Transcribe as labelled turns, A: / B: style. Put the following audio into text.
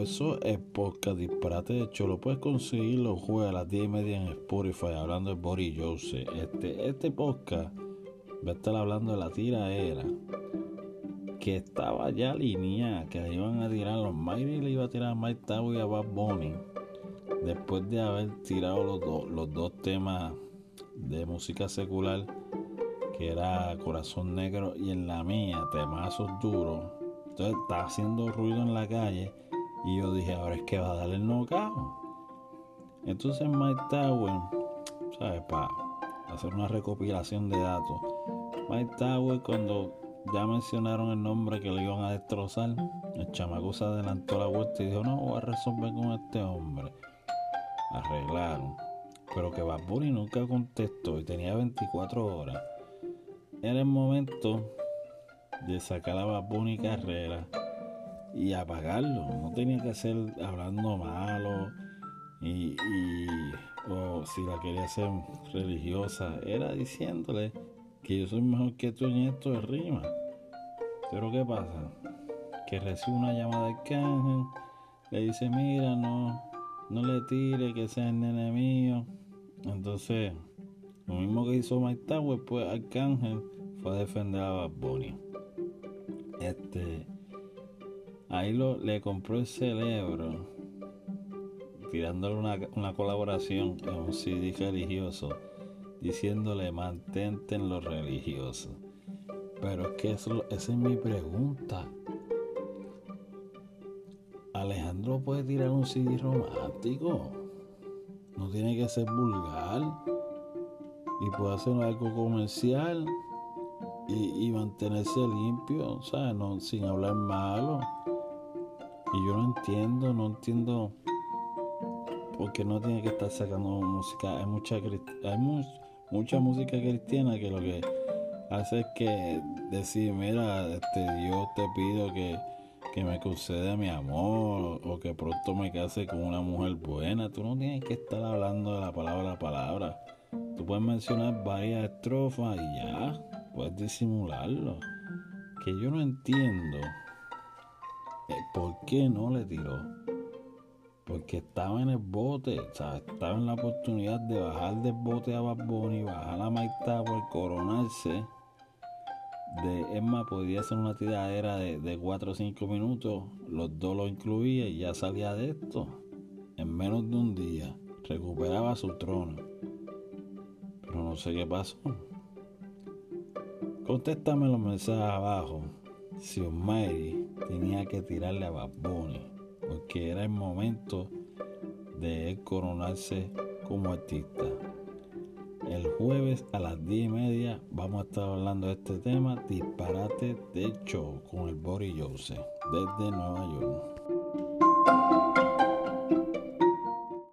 A: empezó el podcast Disparate de hecho lo puedes conseguir los jueves a las 10 y media en Spotify hablando de Boris Jose. Este, este podcast va a estar hablando de la tira era que estaba ya alineada, que iban a tirar los Mayri le iba a tirar a Mike Tower y a Bad Bunny después de haber tirado los, los dos temas de música secular que era Corazón Negro y en la mía temazos duros entonces está haciendo ruido en la calle y yo dije ahora es que va a darle el knockout entonces Mike Tower sabes para hacer una recopilación de datos. Mike Tower cuando ya mencionaron el nombre que le iban a destrozar el chamaco se adelantó la vuelta y dijo no voy a resolver con este hombre arreglaron. Pero que Bad nunca contestó y tenía 24 horas. Era el momento de sacar a Bad Bunny carrera y apagarlo. No tenía que ser hablando malo y, o si la quería hacer religiosa. Era diciéndole que yo soy mejor que tú en esto de rima. Pero ¿qué pasa? Que recibe una llamada de Cángel, le dice, mira, no, no le tire, que sea el nene mío. Entonces, lo mismo que hizo Mike Tower, pues Arcángel fue a defender a Bad. Este, ahí lo, le compró el cerebro, tirándole una, una colaboración en un CD religioso, diciéndole mantente en lo religioso. Pero es que eso, esa es mi pregunta. Alejandro puede tirar un CD romántico. No tiene que ser vulgar. Y puede hacer algo comercial. Y, mantenerse limpio, ¿sabes? No, sin hablar malo. Y yo no entiendo, no entiendo por qué no tiene que estar sacando música. Hay mucha, hay mucha música cristiana que lo que hace es que decir, mira, este Dios te pido que que me conceda mi amor o que pronto me case con una mujer buena. Tú no tienes que estar hablando de la palabra a palabra. Tú puedes mencionar varias estrofas y ya, puedes disimularlo. Que yo no entiendo por qué no le tiró. Porque estaba en el bote, o sea, estaba en la oportunidad de bajar del bote a Bad Bunny, bajar a Mike Tower, coronarse de Emma podía ser una tiradera de, de 4 o 5 minutos, los dos lo incluía y ya salía de esto. En menos de un día recuperaba su trono. Pero no sé qué pasó. Contéstame los mensajes abajo si tenía que tirarle a Bad porque era el momento de él coronarse como artista. El jueves a las 10 y media vamos a estar hablando de este tema, disparate de show con el Boris Jose desde Nueva York.